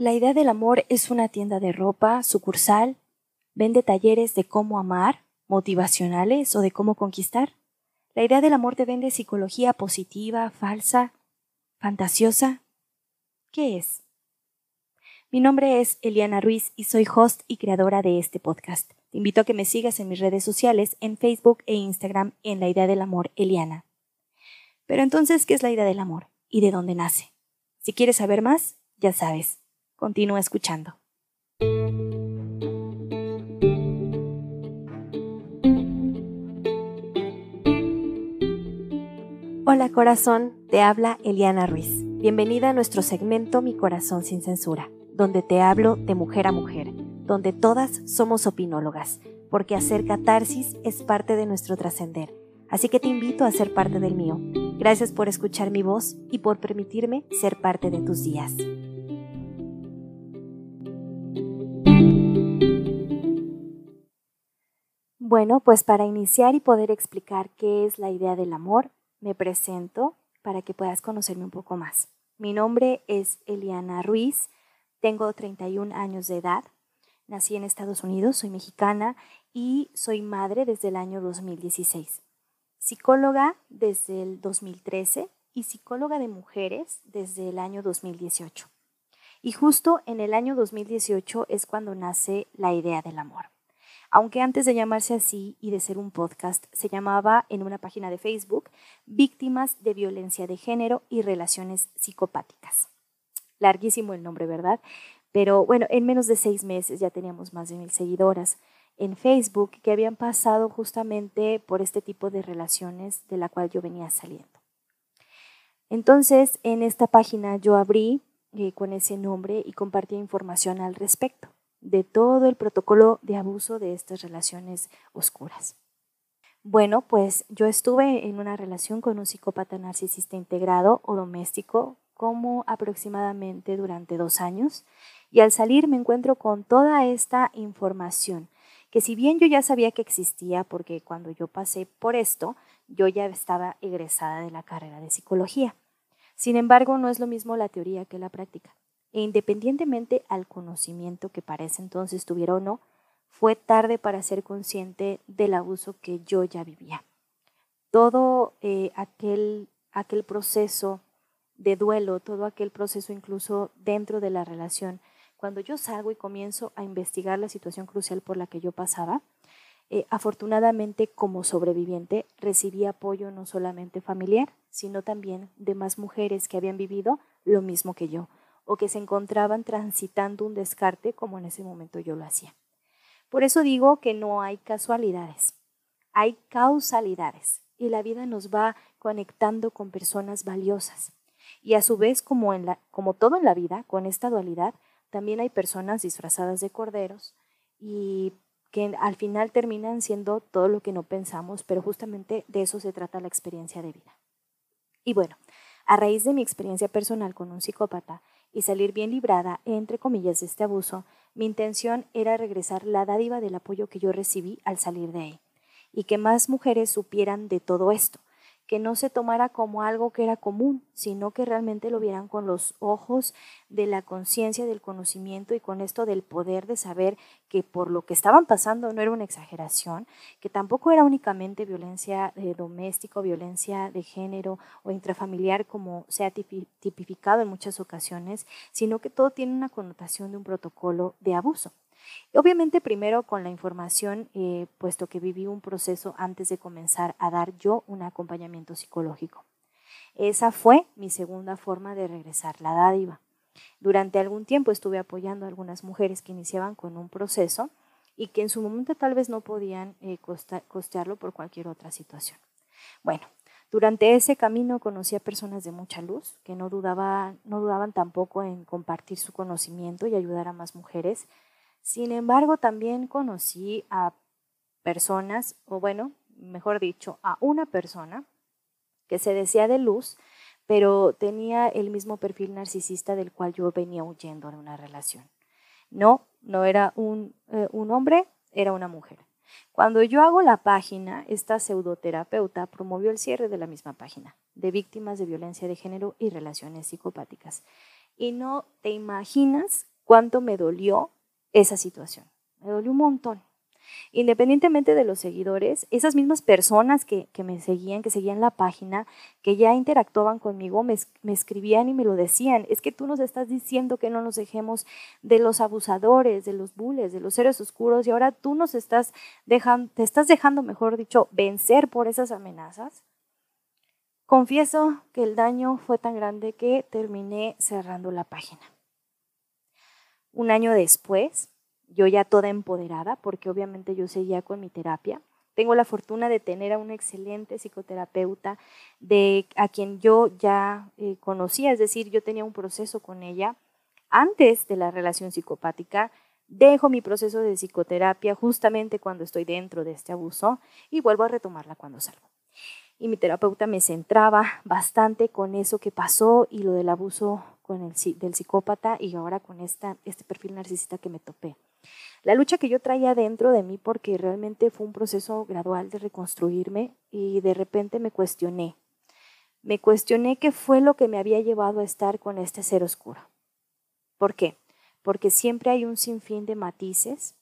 La idea del amor es una tienda de ropa, sucursal, vende talleres de cómo amar, motivacionales o de cómo conquistar. La idea del amor te vende psicología positiva, falsa, fantasiosa. ¿Qué es? Mi nombre es Eliana Ruiz y soy host y creadora de este podcast. Te invito a que me sigas en mis redes sociales, en Facebook e Instagram en La Idea del Amor Eliana. Pero entonces, ¿qué es la idea del amor? ¿Y de dónde nace? Si quieres saber más, ya sabes, Continúa escuchando. Hola corazón, te habla Eliana Ruiz. Bienvenida a nuestro segmento Mi corazón sin censura, donde te hablo de mujer a mujer, donde todas somos opinólogas, porque hacer catarsis es parte de nuestro trascender. Así que te invito a ser parte del mío. Gracias por escuchar mi voz y por permitirme ser parte de tus días. Bueno, pues para iniciar y poder explicar qué es la idea del amor, me presento para que puedas conocerme un poco más. Mi nombre es Eliana Ruiz, tengo 31 años de edad, nací en Estados Unidos, soy mexicana y soy madre desde el año 2016. Psicóloga desde el 2013 y psicóloga de mujeres desde el año 2018. Y justo en el año 2018 es cuando nace la idea del amor aunque antes de llamarse así y de ser un podcast, se llamaba en una página de Facebook Víctimas de Violencia de Género y Relaciones Psicopáticas. Larguísimo el nombre, ¿verdad? Pero bueno, en menos de seis meses ya teníamos más de mil seguidoras en Facebook que habían pasado justamente por este tipo de relaciones de la cual yo venía saliendo. Entonces, en esta página yo abrí eh, con ese nombre y compartí información al respecto de todo el protocolo de abuso de estas relaciones oscuras. Bueno, pues yo estuve en una relación con un psicópata narcisista integrado o doméstico como aproximadamente durante dos años y al salir me encuentro con toda esta información que si bien yo ya sabía que existía porque cuando yo pasé por esto yo ya estaba egresada de la carrera de psicología. Sin embargo, no es lo mismo la teoría que la práctica e independientemente al conocimiento que para ese entonces tuviera o no, fue tarde para ser consciente del abuso que yo ya vivía. Todo eh, aquel, aquel proceso de duelo, todo aquel proceso incluso dentro de la relación, cuando yo salgo y comienzo a investigar la situación crucial por la que yo pasaba, eh, afortunadamente como sobreviviente recibí apoyo no solamente familiar, sino también de más mujeres que habían vivido lo mismo que yo o que se encontraban transitando un descarte como en ese momento yo lo hacía. Por eso digo que no hay casualidades, hay causalidades y la vida nos va conectando con personas valiosas. Y a su vez, como, en la, como todo en la vida, con esta dualidad, también hay personas disfrazadas de corderos y que al final terminan siendo todo lo que no pensamos, pero justamente de eso se trata la experiencia de vida. Y bueno, a raíz de mi experiencia personal con un psicópata y salir bien librada, entre comillas, de este abuso, mi intención era regresar la dádiva del apoyo que yo recibí al salir de ahí, y que más mujeres supieran de todo esto, que no se tomara como algo que era común, sino que realmente lo vieran con los ojos de la conciencia, del conocimiento y con esto del poder de saber que por lo que estaban pasando no era una exageración, que tampoco era únicamente violencia eh, doméstica, violencia de género o intrafamiliar como se ha tipificado en muchas ocasiones, sino que todo tiene una connotación de un protocolo de abuso. Obviamente primero con la información, eh, puesto que viví un proceso antes de comenzar a dar yo un acompañamiento psicológico. Esa fue mi segunda forma de regresar la dádiva. Durante algún tiempo estuve apoyando a algunas mujeres que iniciaban con un proceso y que en su momento tal vez no podían eh, costearlo por cualquier otra situación. Bueno, durante ese camino conocí a personas de mucha luz que no, no dudaban tampoco en compartir su conocimiento y ayudar a más mujeres sin embargo, también conocí a personas, o bueno, mejor dicho, a una persona que se decía de luz, pero tenía el mismo perfil narcisista del cual yo venía huyendo de una relación. No, no era un, eh, un hombre, era una mujer. Cuando yo hago la página, esta pseudoterapeuta promovió el cierre de la misma página, de víctimas de violencia de género y relaciones psicopáticas. Y no te imaginas cuánto me dolió esa situación. Me dolió un montón. Independientemente de los seguidores, esas mismas personas que, me seguían, que seguían la página, que ya interactuaban conmigo, me, escribían y me lo decían. Es que tú nos estás diciendo que no nos dejemos de los abusadores, de los bulles, de los seres oscuros, y ahora tú nos estás dejando, te estás dejando, mejor dicho, vencer por esas amenazas. Confieso que el daño fue tan grande que terminé cerrando la página. Un año después, yo ya toda empoderada, porque obviamente yo seguía con mi terapia. Tengo la fortuna de tener a una excelente psicoterapeuta de a quien yo ya eh, conocía, es decir, yo tenía un proceso con ella antes de la relación psicopática. Dejo mi proceso de psicoterapia justamente cuando estoy dentro de este abuso y vuelvo a retomarla cuando salgo. Y mi terapeuta me centraba bastante con eso que pasó y lo del abuso con el, del psicópata y ahora con esta, este perfil narcisista que me topé la lucha que yo traía dentro de mí porque realmente fue un proceso gradual de reconstruirme y de repente me cuestioné. Me cuestioné qué fue lo que me había llevado a estar con este ser oscuro. ¿Por qué? Porque siempre hay un sinfín de matices,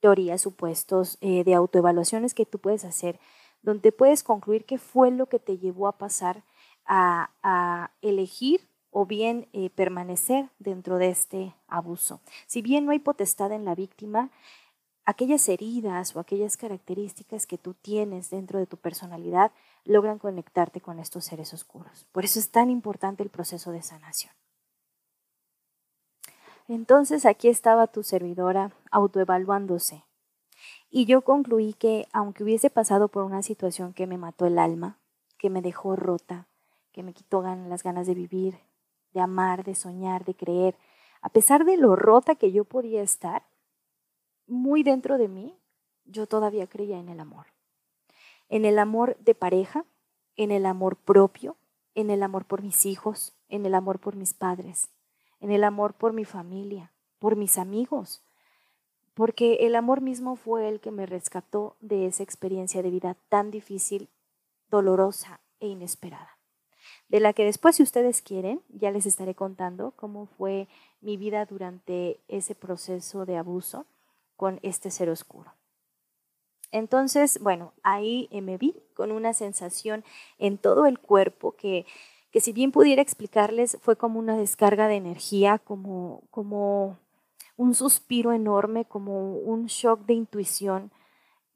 teorías, supuestos, eh, de autoevaluaciones que tú puedes hacer, donde puedes concluir qué fue lo que te llevó a pasar a, a elegir o bien eh, permanecer dentro de este abuso. Si bien no hay potestad en la víctima, aquellas heridas o aquellas características que tú tienes dentro de tu personalidad logran conectarte con estos seres oscuros. Por eso es tan importante el proceso de sanación. Entonces aquí estaba tu servidora autoevaluándose. Y yo concluí que aunque hubiese pasado por una situación que me mató el alma, que me dejó rota, que me quitó las ganas de vivir, de amar, de soñar, de creer, a pesar de lo rota que yo podía estar, muy dentro de mí, yo todavía creía en el amor. En el amor de pareja, en el amor propio, en el amor por mis hijos, en el amor por mis padres, en el amor por mi familia, por mis amigos, porque el amor mismo fue el que me rescató de esa experiencia de vida tan difícil, dolorosa e inesperada de la que después, si ustedes quieren, ya les estaré contando cómo fue mi vida durante ese proceso de abuso con este ser oscuro. Entonces, bueno, ahí me vi con una sensación en todo el cuerpo que, que si bien pudiera explicarles, fue como una descarga de energía, como, como un suspiro enorme, como un shock de intuición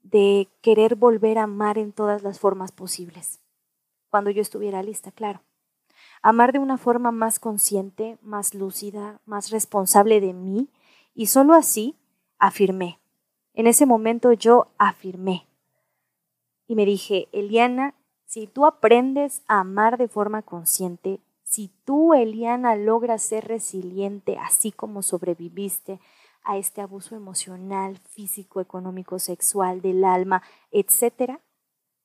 de querer volver a amar en todas las formas posibles cuando yo estuviera lista, claro. Amar de una forma más consciente, más lúcida, más responsable de mí y solo así afirmé. En ese momento yo afirmé y me dije, Eliana, si tú aprendes a amar de forma consciente, si tú, Eliana, logras ser resiliente así como sobreviviste a este abuso emocional, físico, económico, sexual, del alma, etcétera,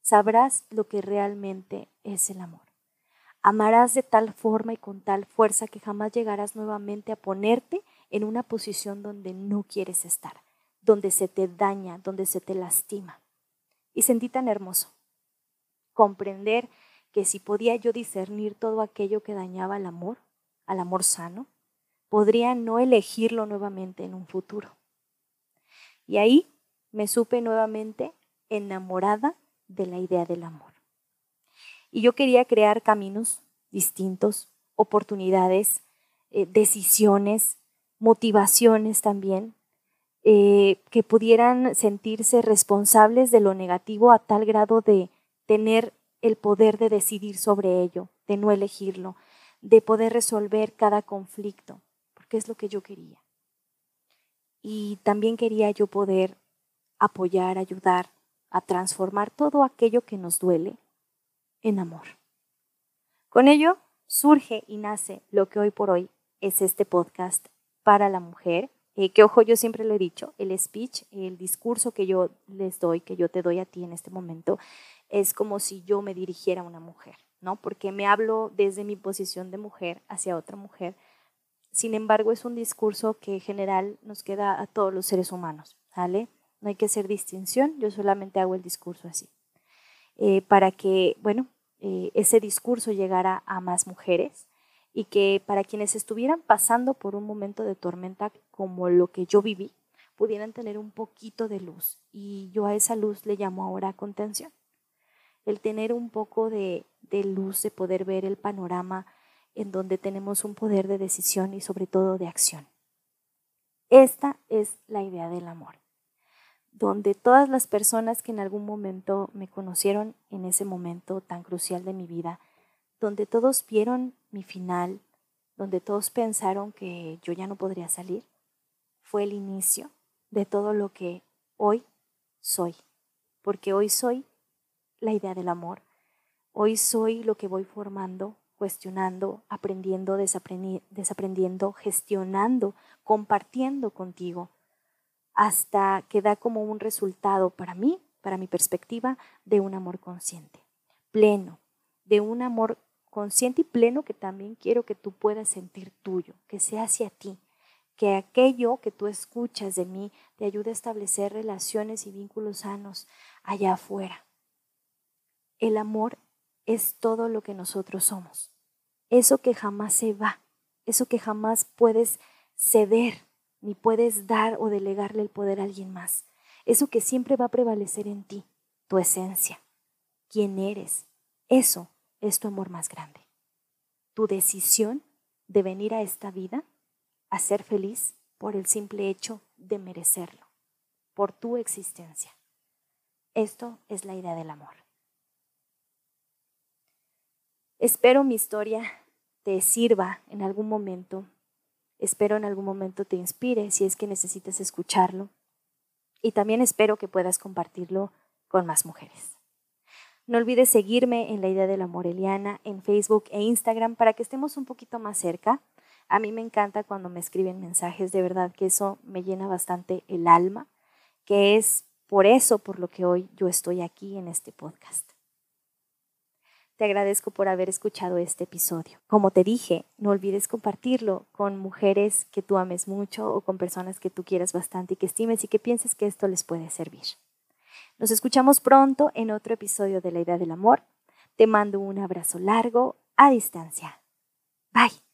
sabrás lo que realmente es el amor. Amarás de tal forma y con tal fuerza que jamás llegarás nuevamente a ponerte en una posición donde no quieres estar, donde se te daña, donde se te lastima. Y sentí tan hermoso comprender que si podía yo discernir todo aquello que dañaba al amor, al amor sano, podría no elegirlo nuevamente en un futuro. Y ahí me supe nuevamente enamorada de la idea del amor. Y yo quería crear caminos distintos, oportunidades, eh, decisiones, motivaciones también, eh, que pudieran sentirse responsables de lo negativo a tal grado de tener el poder de decidir sobre ello, de no elegirlo, de poder resolver cada conflicto, porque es lo que yo quería. Y también quería yo poder apoyar, ayudar, a transformar todo aquello que nos duele en amor. Con ello surge y nace lo que hoy por hoy es este podcast para la mujer, eh, que ojo, yo siempre lo he dicho, el speech, el discurso que yo les doy, que yo te doy a ti en este momento, es como si yo me dirigiera a una mujer, ¿no? Porque me hablo desde mi posición de mujer hacia otra mujer. Sin embargo, es un discurso que en general nos queda a todos los seres humanos, ¿vale? no hay que hacer distinción, yo solamente hago el discurso así, eh, para que, bueno, eh, ese discurso llegara a más mujeres y que para quienes estuvieran pasando por un momento de tormenta como lo que yo viví, pudieran tener un poquito de luz. Y yo a esa luz le llamo ahora contención. El tener un poco de, de luz, de poder ver el panorama en donde tenemos un poder de decisión y sobre todo de acción. Esta es la idea del amor, donde todas las personas que en algún momento me conocieron en ese momento tan crucial de mi vida, donde todos vieron mi final, donde todos pensaron que yo ya no podría salir, fue el inicio de todo lo que hoy soy, porque hoy soy la idea del amor, hoy soy lo que voy formando, cuestionando, aprendiendo, desaprendiendo, gestionando, compartiendo contigo, hasta que da como un resultado para mí, para mi perspectiva, de un amor consciente, pleno, de un amor consciente y pleno que también quiero que tú puedas sentir tuyo, que sea hacia ti, que aquello que tú escuchas de mí te ayude a establecer relaciones y vínculos sanos allá afuera. El amor es todo lo que nosotros somos, eso que jamás se va, eso que jamás puedes ceder, ni puedes dar o delegarle el poder a alguien más, eso que siempre va a prevalecer en ti, tu esencia, quién eres, eso es tu amor más grande. Tu decisión de venir a esta vida a ser feliz por el simple hecho de merecerlo, por tu existencia. Esto es la idea del amor. Espero mi historia te sirva en algún momento. Espero en algún momento te inspire si es que necesitas escucharlo. Y también espero que puedas compartirlo con más mujeres. No olvides seguirme en la idea de la Moreliana en Facebook e Instagram para que estemos un poquito más cerca. A mí me encanta cuando me escriben mensajes, de verdad que eso me llena bastante el alma, que es por eso por lo que hoy yo estoy aquí en este podcast. Te agradezco por haber escuchado este episodio. Como te dije, no olvides compartirlo con mujeres que tú ames mucho o con personas que tú quieras bastante y que estimes y que pienses que esto les puede servir. Nos escuchamos pronto en otro episodio de La Idea del Amor. Te mando un abrazo largo a distancia. Bye.